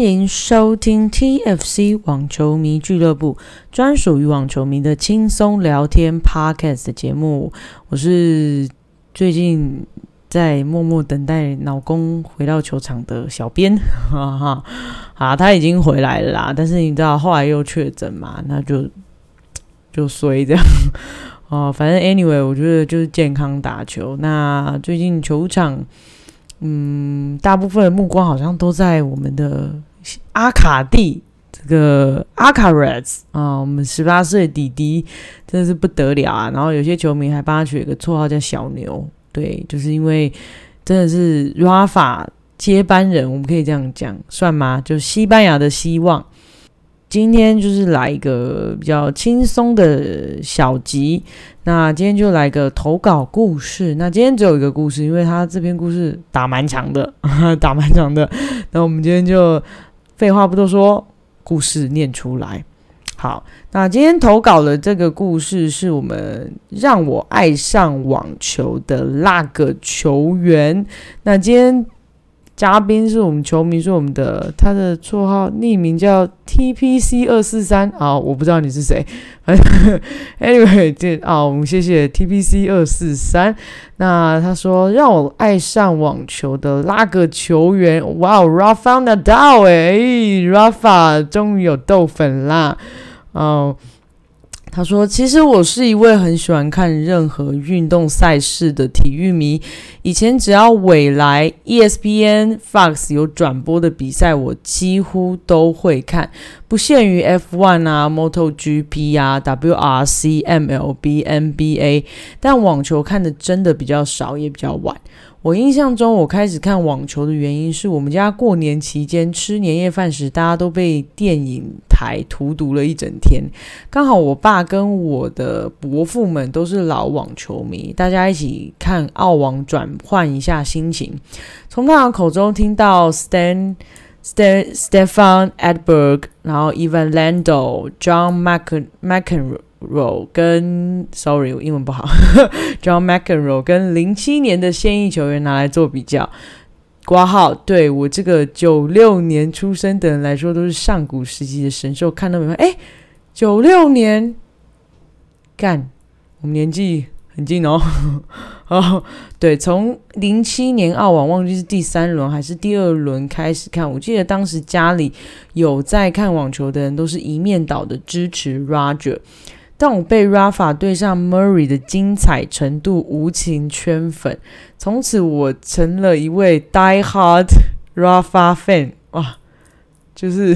欢迎收听 TFC 网球迷俱乐部，专属于网球迷的轻松聊天 Podcast 节目。我是最近在默默等待老公回到球场的小编，哈哈，啊，他已经回来了啦。但是你知道后来又确诊嘛，那就就衰这样。哦，反正 anyway，我觉得就是健康打球。那最近球场。嗯，大部分的目光好像都在我们的阿卡蒂这个阿卡雷斯啊，我们十八岁弟弟真的是不得了啊！然后有些球迷还帮他取了个绰号叫小牛，对，就是因为真的是 Rafa 接班人，我们可以这样讲，算吗？就西班牙的希望。今天就是来一个比较轻松的小集，那今天就来个投稿故事。那今天只有一个故事，因为他这篇故事打蛮长的，打蛮长的。那我们今天就废话不多说，故事念出来。好，那今天投稿的这个故事是我们让我爱上网球的那个球员。那今天。嘉宾是我们球迷，是我们的，他的绰号匿名叫 TPC 二四三啊，我不知道你是谁，anyway 这啊，我们谢谢 TPC 二四三。那他说让我爱上网球的拉个球员，哇，Rafa Nadal 哎，Rafa 终于有豆粉啦，哦。他说：“其实我是一位很喜欢看任何运动赛事的体育迷。以前只要未来 ESPN、Fox 有转播的比赛，我几乎都会看，不限于 F1 啊、MotoGP 啊、WRC、MLB、NBA。但网球看的真的比较少，也比较晚。”我印象中，我开始看网球的原因是我们家过年期间吃年夜饭时，大家都被电影台荼毒了一整天。刚好我爸跟我的伯父们都是老网球迷，大家一起看澳网，转换一下心情。从他们口中听到 Stan、Stan、Stefan Edberg，然后 Evan Lando、John Mc McEnroe。Row 跟 Sorry，我英文不好。John McEnroe 跟零七年的现役球员拿来做比较，挂号对我这个九六年出生的人来说，都是上古时期的神兽。看到没有？哎，九六年，干，我们年纪很近哦。哦，对，从零七年澳网忘记是第三轮还是第二轮开始看，我记得当时家里有在看网球的人，都是一面倒的支持 Roger。但我被 Rafa 对上 Murray 的精彩程度无情圈粉，从此我成了一位 Die Hard Rafa fan，哇，就是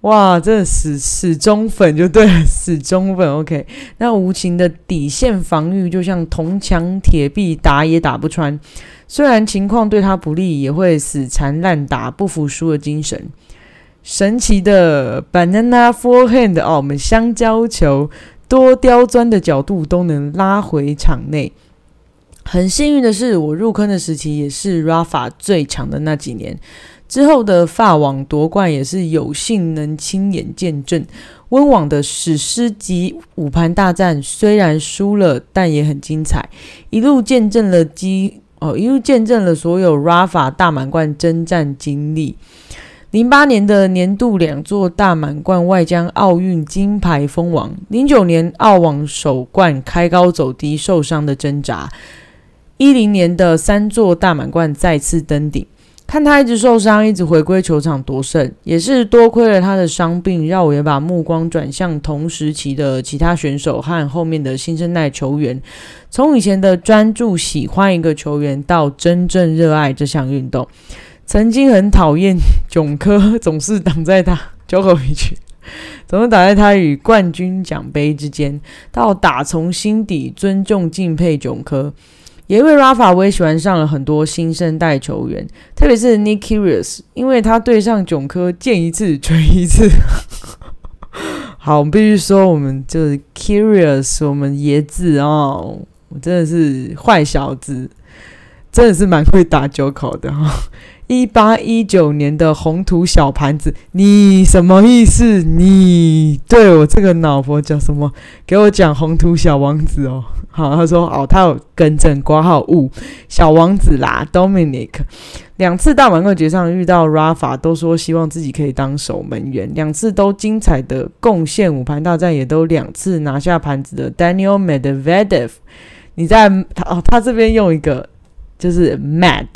哇，真的死死忠粉就对了，死忠粉。OK，那无情的底线防御就像铜墙铁壁，打也打不穿。虽然情况对他不利，也会死缠烂打，不服输的精神。神奇的 banana forehand 哦，我们香蕉球多刁钻的角度都能拉回场内。很幸运的是，我入坑的时期也是 Rafa 最强的那几年。之后的法网夺冠也是有幸能亲眼见证。温网的史诗级五盘大战虽然输了，但也很精彩。一路见证了基哦，一路见证了所有 Rafa 大满贯征战经历。零八年的年度两座大满贯，外将奥运金牌封王；零九年澳网首冠，开高走低，受伤的挣扎；一零年的三座大满贯再次登顶。看他一直受伤，一直回归球场夺胜，也是多亏了他的伤病，让我也把目光转向同时期的其他选手和后面的新生代球员。从以前的专注喜欢一个球员，到真正热爱这项运动。曾经很讨厌 囧科，总是挡在他交口一句，总是挡在他与冠军奖杯之间。到打从心底尊重敬佩囧科，也因为 Rafa 我也喜欢上了很多新生代球员，特别是 Nick Curious，因为他对上囧科见一次锤一次。好，我们必须说，我们就是 Curious，我们爷子哦，我真的是坏小子，真的是蛮会打九口的哈。一八一九年的红土小盘子，你什么意思？你对我这个老婆讲什么？给我讲红土小王子哦。好，他说哦，他有更正挂号误，小王子啦，Dominic。两次大满贯决赛遇到 Rafa，都说希望自己可以当守门员，两次都精彩的贡献，五盘大战也都两次拿下盘子的 Daniel Medvedev。你在他哦，他这边用一个就是 mad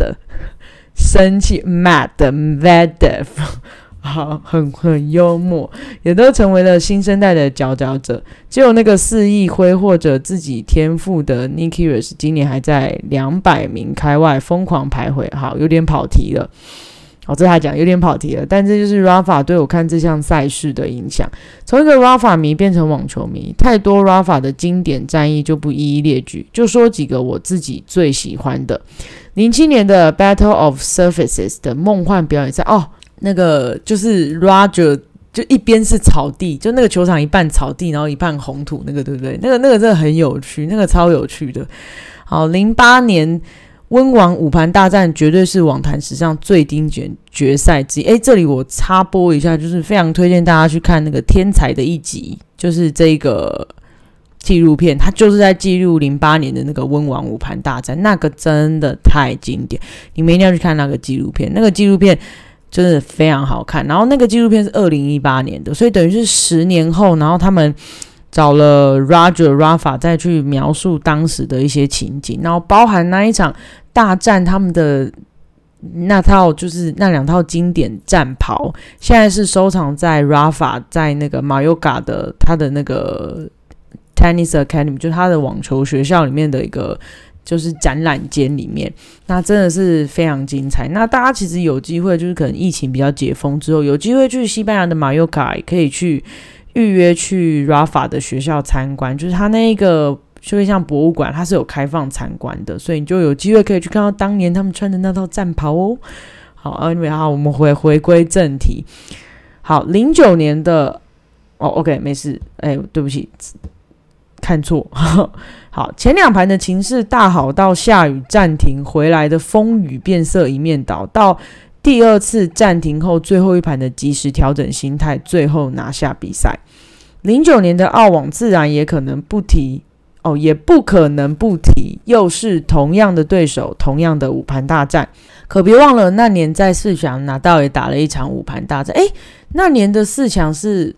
生气 mad Medvedev。好，很很幽默，也都成为了新生代的佼佼者。只有那个肆意挥霍着自己天赋的 Nikirus，今年还在两百名开外疯狂徘徊。好，有点跑题了。哦，这还讲有点跑题了，但这就是 Rafa 对我看这项赛事的影响。从一个 Rafa 迷变成网球迷，太多 Rafa 的经典战役就不一一列举，就说几个我自己最喜欢的。零七年的 Battle of Surfaces 的梦幻表演赛哦。那个就是 Roger，就一边是草地，就那个球场一半草地，然后一半红土，那个对不对？那个那个真的很有趣，那个超有趣的。好，零八年温网五盘大战绝对是网坛史上最经典决赛之一。诶，这里我插播一下，就是非常推荐大家去看那个天才的一集，就是这个纪录片，它就是在记录零八年的那个温网五盘大战，那个真的太经典，你们一定要去看那个纪录片，那个纪录片。真的非常好看，然后那个纪录片是二零一八年的，所以等于是十年后，然后他们找了 Roger Rafa 再去描述当时的一些情景，然后包含那一场大战，他们的那套就是那两套经典战袍，现在是收藏在 Rafa 在那个马尤嘎的他的那个 Tennis Academy，就是他的网球学校里面的一个。就是展览间里面，那真的是非常精彩。那大家其实有机会，就是可能疫情比较解封之后，有机会去西班牙的马尤卡，也可以去预约去 Rafa 的学校参观。就是他那一个就会像博物馆，它是有开放参观的，所以你就有机会可以去看到当年他们穿的那套战袍哦。好，Anyway，好，我们回回归正题。好，零九年的哦，OK，没事。哎，对不起。看错，好，前两盘的情势大好到下雨暂停，回来的风雨变色一面倒，到第二次暂停后最后一盘的及时调整心态，最后拿下比赛。零九年的澳网自然也可能不提哦，也不可能不提，又是同样的对手，同样的五盘大战。可别忘了那年在四强拿到也打了一场五盘大战。诶，那年的四强是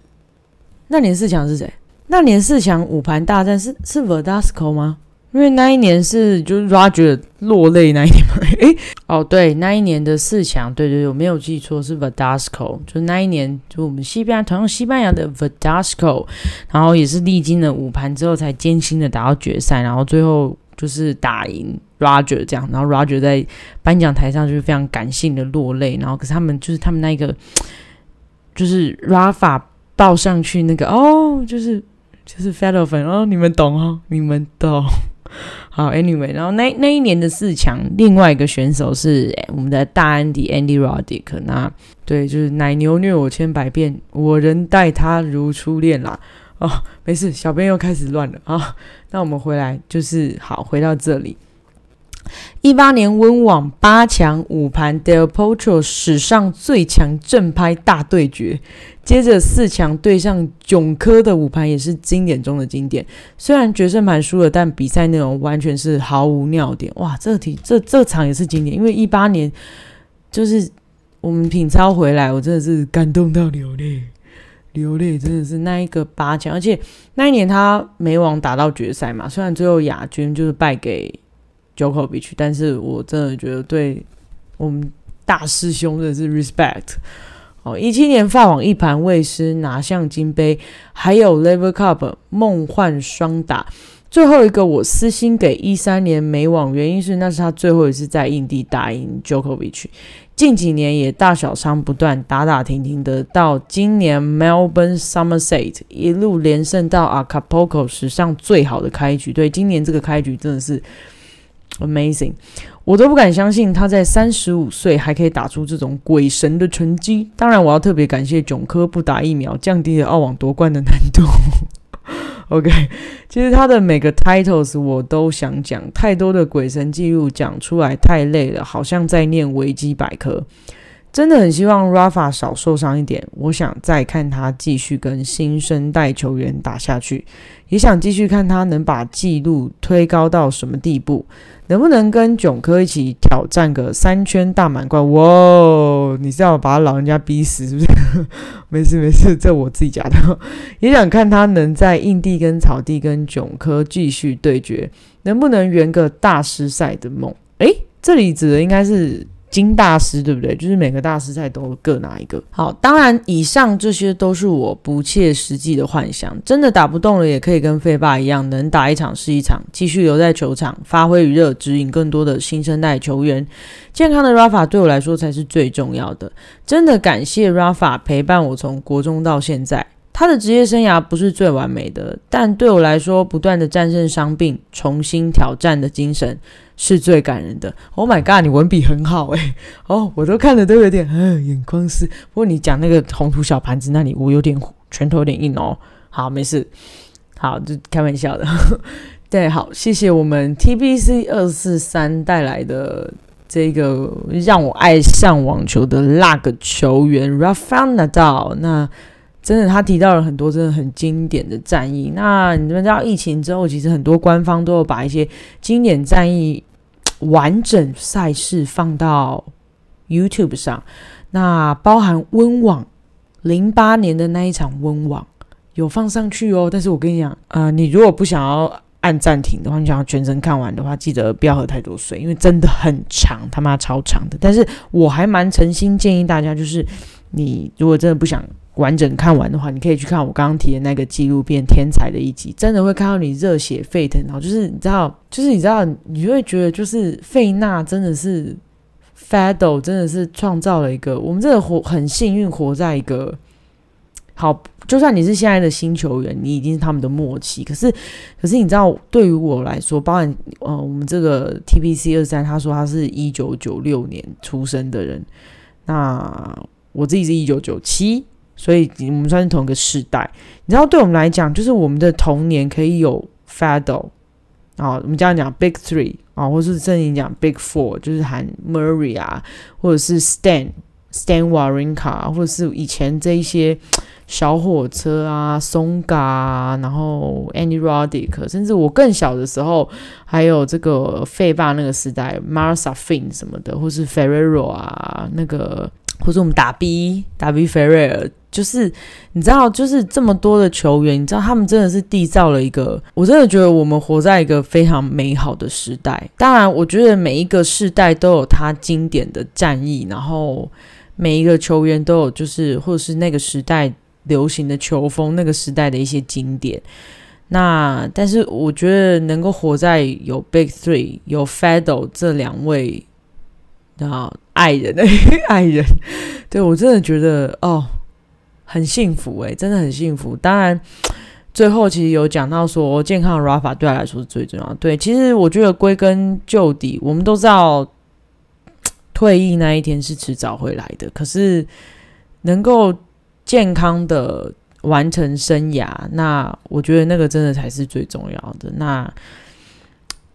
那年四强是谁？那年四强五盘大战是是 Verdasco 吗？因为那一年是就是 Roger 落泪那一年嘛。诶，哦对，那一年的四强，对对对，我没有记错是 Vedasco 就那一年就我们西班牙同样西班牙的 Vedasco，然后也是历经了五盘之后才艰辛的打到决赛，然后最后就是打赢 Roger 这样，然后 Roger 在颁奖台上就是非常感性的落泪，然后可是他们就是他们那个就是 Rafa 抱上去那个哦，就是。就是 f e d e r 粉哦，你们懂哦，你们懂。好，Anyway，然后那那一年的四强，另外一个选手是我们的大安迪 Andy Roddick。那对，就是奶牛虐我千百遍，我仍待他如初恋啦。哦，没事，小编又开始乱了啊。那我们回来，就是好，回到这里。一八年温网八强五盘 Del Potro 史上最强正拍大对决，接着四强对上囧科的五盘也是经典中的经典。虽然决胜盘输了，但比赛内容完全是毫无尿点。哇，这题这这场也是经典，因为一八年就是我们品超回来，我真的是感动到流泪，流泪真的是那一个八强，而且那一年他美网打到决赛嘛，虽然最后亚军就是败给。九口必去，但是我真的觉得对我们大师兄的是 respect。哦，一七年法网一盘未失拿向金杯，还有 Lever Cup 梦幻双打。最后一个我私心给一三年美网，原因是那是他最后一次在印地打赢 Jokovic，。近几年也大小伤不断，打打停停的，到今年 Melbourne Somerset 一路连胜到 Acapulco 史上最好的开局。对，今年这个开局真的是。Amazing，我都不敢相信他在三十五岁还可以打出这种鬼神的成绩。当然，我要特别感谢囧科不打疫苗，降低了澳网夺冠的难度。OK，其实他的每个 titles 我都想讲，太多的鬼神记录讲出来太累了，好像在念维基百科。真的很希望 Rafa 少受伤一点，我想再看他继续跟新生代球员打下去，也想继续看他能把纪录推高到什么地步，能不能跟囧科一起挑战个三圈大满贯？哇，你是要把老人家逼死是不是？没事没事，这我自己讲的。也想看他能在硬地跟草地跟囧科继续对决，能不能圆个大师赛的梦？诶，这里指的应该是。金大师对不对？就是每个大师赛都各拿一个。好，当然以上这些都是我不切实际的幻想。真的打不动了，也可以跟费霸一样，能打一场是一场，继续留在球场发挥余热，指引更多的新生代球员。健康的 Rafa 对我来说才是最重要的。真的感谢 Rafa 陪伴我从国中到现在。他的职业生涯不是最完美的，但对我来说，不断的战胜伤病、重新挑战的精神是最感人的。Oh my god，你文笔很好诶。哦，我都看的都有点嗯眼眶湿。不过你讲那个红土小盘子那里，我有点拳头有点硬哦。好，没事，好就开玩笑的。对，好，谢谢我们 TBC 二四三带来的这个让我爱上网球的那个球员 Rafael Nadal。那真的，他提到了很多真的很经典的战役。那你们知道，疫情之后，其实很多官方都有把一些经典战役完整赛事放到 YouTube 上。那包含温网零八年的那一场温网有放上去哦。但是我跟你讲，呃，你如果不想要按暂停的话，你想要全程看完的话，记得不要喝太多水，因为真的很长，他妈超长的。但是我还蛮诚心建议大家，就是你如果真的不想。完整看完的话，你可以去看我刚刚提的那个纪录片《天才》的一集，真的会看到你热血沸腾。然后就是你知道，就是你知道，你会觉得就是费纳真的是 Fado，真的是创造了一个我们真的活很幸运活在一个好。就算你是现在的新球员，你已经是他们的默契。可是，可是你知道，对于我来说，包含呃我们这个 TPC 二三，他说他是一九九六年出生的人，那我自己是一九九七。所以我们算是同一个时代，你知道，对我们来讲，就是我们的童年可以有 Fado 啊，我们这样讲 Big Three 啊，或是正经讲 Big Four，就是喊 Murray 啊，或者是 Stan Stan Wawrinka，或者是以前这一些小火车啊，松嘎，然后 Andy Roddick，甚至我更小的时候，还有这个费霸那个时代 m a r s a Fin 什么的，或是 Ferrero 啊，那个。或者我们打 B 打 B 费瑞尔，就是你知道，就是这么多的球员，你知道他们真的是缔造了一个，我真的觉得我们活在一个非常美好的时代。当然，我觉得每一个世代都有他经典的战役，然后每一个球员都有就是或者是那个时代流行的球风，那个时代的一些经典。那但是我觉得能够活在有 Big Three 有 FEDO 这两位。然后爱人，爱人，对我真的觉得哦，很幸福诶，真的很幸福。当然，最后其实有讲到说，健康的 Rafa 对他来说是最重要。对，其实我觉得归根究底，我们都知道退役那一天是迟早会来的。可是能够健康的完成生涯，那我觉得那个真的才是最重要的。那。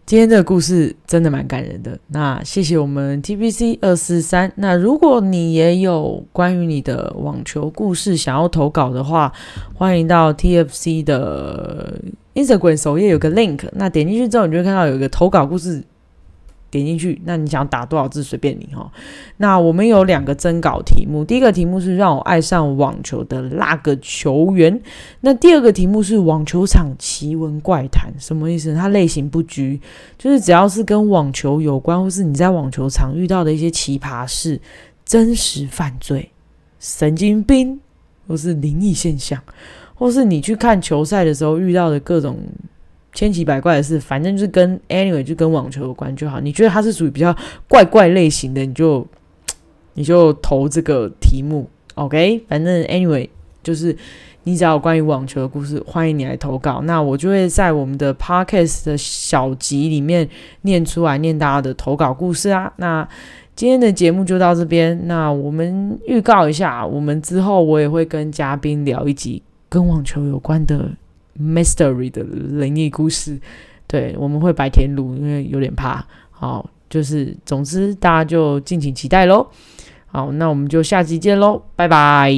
今天这个故事真的蛮感人的。那谢谢我们 TBC 二四三。那如果你也有关于你的网球故事想要投稿的话，欢迎到 TFC 的 Instagram 首页有个 link。那点进去之后，你就会看到有一个投稿故事。点进去，那你想打多少字随便你哈。那我们有两个征稿题目，第一个题目是让我爱上网球的那个球员，那第二个题目是网球场奇闻怪谈，什么意思？它类型不拘，就是只要是跟网球有关，或是你在网球场遇到的一些奇葩事、真实犯罪、神经病，或是灵异现象，或是你去看球赛的时候遇到的各种。千奇百怪的事，反正就是跟 anyway 就跟网球有关就好。你觉得它是属于比较怪怪类型的，你就 你就投这个题目，OK？反正 anyway 就是你只要有关于网球的故事，欢迎你来投稿。那我就会在我们的 podcast 的小集里面念出来，念大家的投稿故事啊。那今天的节目就到这边。那我们预告一下，我们之后我也会跟嘉宾聊一集跟网球有关的。Mystery 的灵异故事。对，我们会白天录，因为有点怕。好，就是总之大家就敬请期待喽。好，那我们就下期见喽，拜拜。